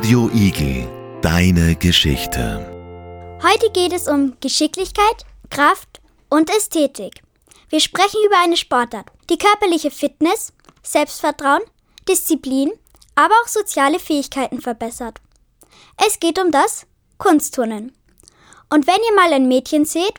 Radio Igel, deine Geschichte. Heute geht es um Geschicklichkeit, Kraft und Ästhetik. Wir sprechen über eine Sportart, die körperliche Fitness, Selbstvertrauen, Disziplin, aber auch soziale Fähigkeiten verbessert. Es geht um das Kunstturnen. Und wenn ihr mal ein Mädchen seht,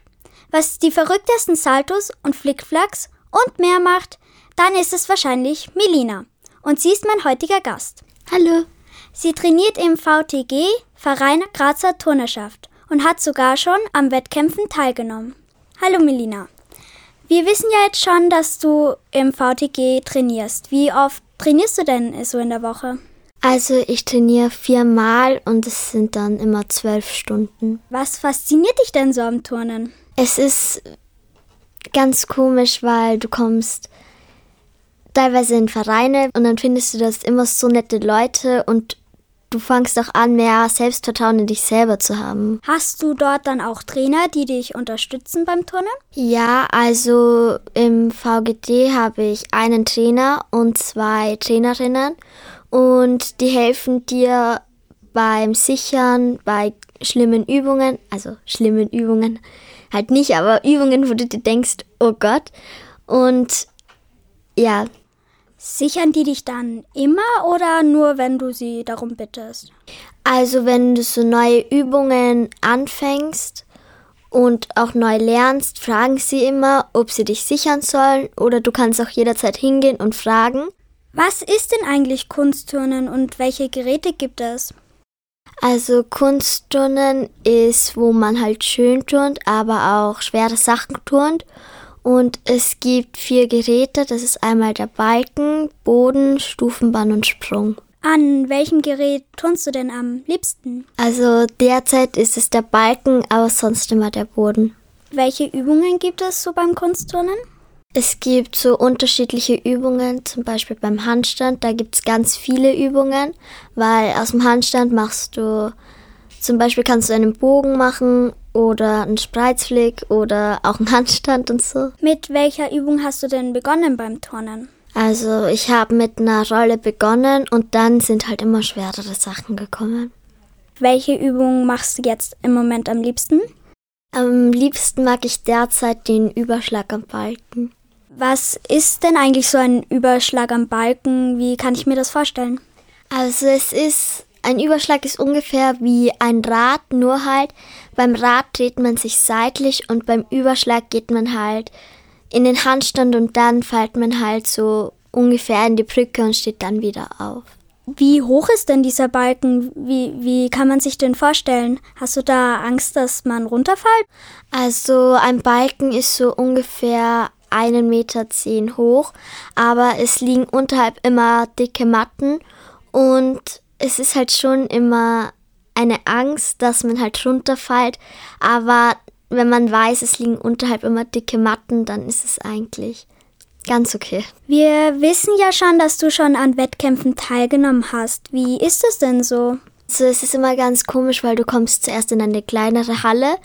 was die verrücktesten Saltos und Flickflacks und mehr macht, dann ist es wahrscheinlich Melina. Und sie ist mein heutiger Gast. Hallo. Sie trainiert im VTG Verein Grazer Turnerschaft und hat sogar schon am Wettkämpfen teilgenommen. Hallo Melina. Wir wissen ja jetzt schon, dass du im VTG trainierst. Wie oft trainierst du denn so in der Woche? Also ich trainiere viermal und es sind dann immer zwölf Stunden. Was fasziniert dich denn so am Turnen? Es ist ganz komisch, weil du kommst teilweise in Vereine und dann findest du das immer so nette Leute und du fangst auch an, mehr Selbstvertrauen in dich selber zu haben. Hast du dort dann auch Trainer, die dich unterstützen beim Turnen? Ja, also im VGD habe ich einen Trainer und zwei Trainerinnen und die helfen dir beim Sichern, bei schlimmen Übungen, also schlimmen Übungen halt nicht, aber Übungen, wo du dir denkst, oh Gott. Und ja, Sichern die dich dann immer oder nur, wenn du sie darum bittest? Also wenn du so neue Übungen anfängst und auch neu lernst, fragen sie immer, ob sie dich sichern sollen oder du kannst auch jederzeit hingehen und fragen. Was ist denn eigentlich Kunstturnen und welche Geräte gibt es? Also Kunstturnen ist, wo man halt schön turnt, aber auch schwere Sachen turnt. Und es gibt vier Geräte. Das ist einmal der Balken, Boden, Stufenbahn und Sprung. An welchem Gerät turnst du denn am liebsten? Also derzeit ist es der Balken, aber sonst immer der Boden. Welche Übungen gibt es so beim Kunstturnen? Es gibt so unterschiedliche Übungen, zum Beispiel beim Handstand. Da gibt es ganz viele Übungen, weil aus dem Handstand machst du, zum Beispiel kannst du einen Bogen machen oder einen Spreizflick oder auch einen Handstand und so. Mit welcher Übung hast du denn begonnen beim Turnen? Also ich habe mit einer Rolle begonnen und dann sind halt immer schwerere Sachen gekommen. Welche Übung machst du jetzt im Moment am liebsten? Am liebsten mag ich derzeit den Überschlag am Balken. Was ist denn eigentlich so ein Überschlag am Balken? Wie kann ich mir das vorstellen? Also es ist ein Überschlag ist ungefähr wie ein Rad, nur halt beim Rad dreht man sich seitlich und beim Überschlag geht man halt in den Handstand und dann fällt man halt so ungefähr in die Brücke und steht dann wieder auf. Wie hoch ist denn dieser Balken? Wie, wie kann man sich den vorstellen? Hast du da Angst, dass man runterfällt? Also ein Balken ist so ungefähr einen Meter zehn hoch, aber es liegen unterhalb immer dicke Matten und es ist halt schon immer eine Angst, dass man halt runterfällt, aber wenn man weiß, es liegen unterhalb immer dicke Matten, dann ist es eigentlich ganz okay. Wir wissen ja schon, dass du schon an Wettkämpfen teilgenommen hast. Wie ist es denn so? Also es ist immer ganz komisch, weil du kommst zuerst in eine kleinere Halle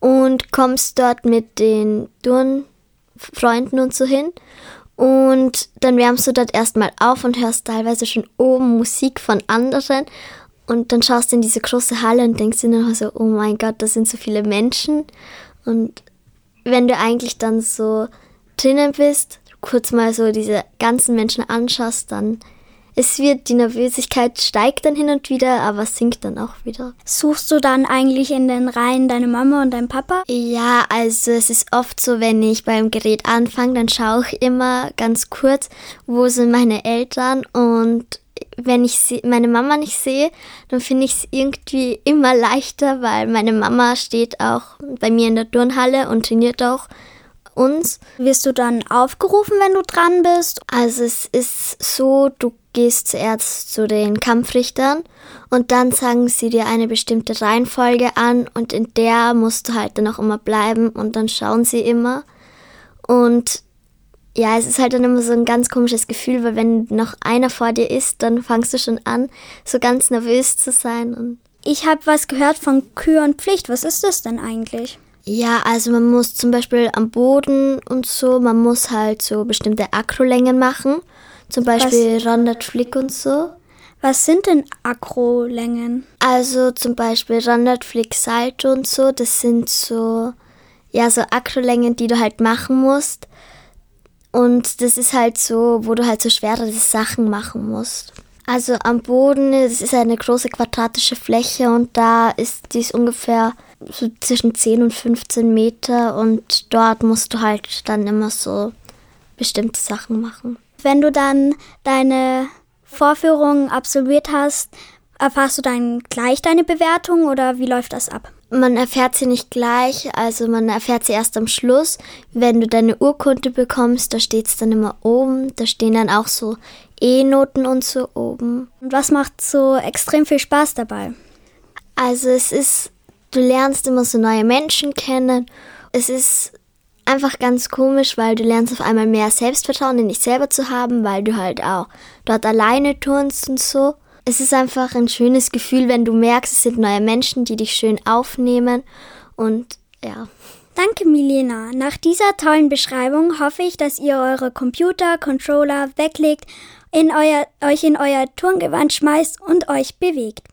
und kommst dort mit den Turnfreunden und so hin und dann wärmst du dort erstmal auf und hörst teilweise schon oben Musik von anderen. Und dann schaust du in diese große Halle und denkst dir noch so, oh mein Gott, da sind so viele Menschen. Und wenn du eigentlich dann so drinnen bist, kurz mal so diese ganzen Menschen anschaust, dann es wird, die Nervösigkeit steigt dann hin und wieder, aber sinkt dann auch wieder. Suchst du dann eigentlich in den Reihen deine Mama und dein Papa? Ja, also es ist oft so, wenn ich beim Gerät anfange, dann schaue ich immer ganz kurz, wo sind meine Eltern und wenn ich sie, meine Mama nicht sehe, dann finde ich es irgendwie immer leichter, weil meine Mama steht auch bei mir in der Turnhalle und trainiert auch uns. Wirst du dann aufgerufen, wenn du dran bist? Also es ist so, du gehst zuerst zu den Kampfrichtern und dann sagen sie dir eine bestimmte Reihenfolge an und in der musst du halt dann auch immer bleiben und dann schauen sie immer. Und ja, es ist halt dann immer so ein ganz komisches Gefühl, weil wenn noch einer vor dir ist, dann fangst du schon an, so ganz nervös zu sein. Und ich habe was gehört von Kür und Pflicht. Was ist das denn eigentlich? Ja, also man muss zum Beispiel am Boden und so, man muss halt so bestimmte Akrolängen machen. Zum Beispiel Was, Flick und so. Was sind denn Akrolängen? Also zum Beispiel Randert, Flick, Salto und so, das sind so, ja, so Akrolängen, die du halt machen musst. Und das ist halt so, wo du halt so schwerere Sachen machen musst. Also am Boden, es ist eine große quadratische Fläche und da ist dies ungefähr so zwischen 10 und 15 Meter und dort musst du halt dann immer so bestimmte Sachen machen. Wenn du dann deine Vorführung absolviert hast, erfährst du dann gleich deine Bewertung oder wie läuft das ab? Man erfährt sie nicht gleich, also man erfährt sie erst am Schluss. Wenn du deine Urkunde bekommst, da steht es dann immer oben. Da stehen dann auch so E-Noten und so oben. Und was macht so extrem viel Spaß dabei? Also es ist, du lernst immer so neue Menschen kennen. Es ist einfach ganz komisch, weil du lernst auf einmal mehr Selbstvertrauen in dich selber zu haben, weil du halt auch dort alleine turnst und so. Es ist einfach ein schönes Gefühl, wenn du merkst, es sind neue Menschen, die dich schön aufnehmen und ja. Danke, Milena. Nach dieser tollen Beschreibung hoffe ich, dass ihr eure Computer, Controller weglegt, in euer, euch in euer Turngewand schmeißt und euch bewegt.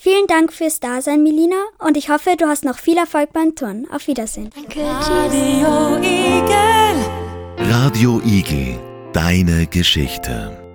Vielen Dank fürs Dasein, Milena, und ich hoffe, du hast noch viel Erfolg beim Turnen. Auf Wiedersehen. Danke, tschüss. Radio Igel, deine Geschichte.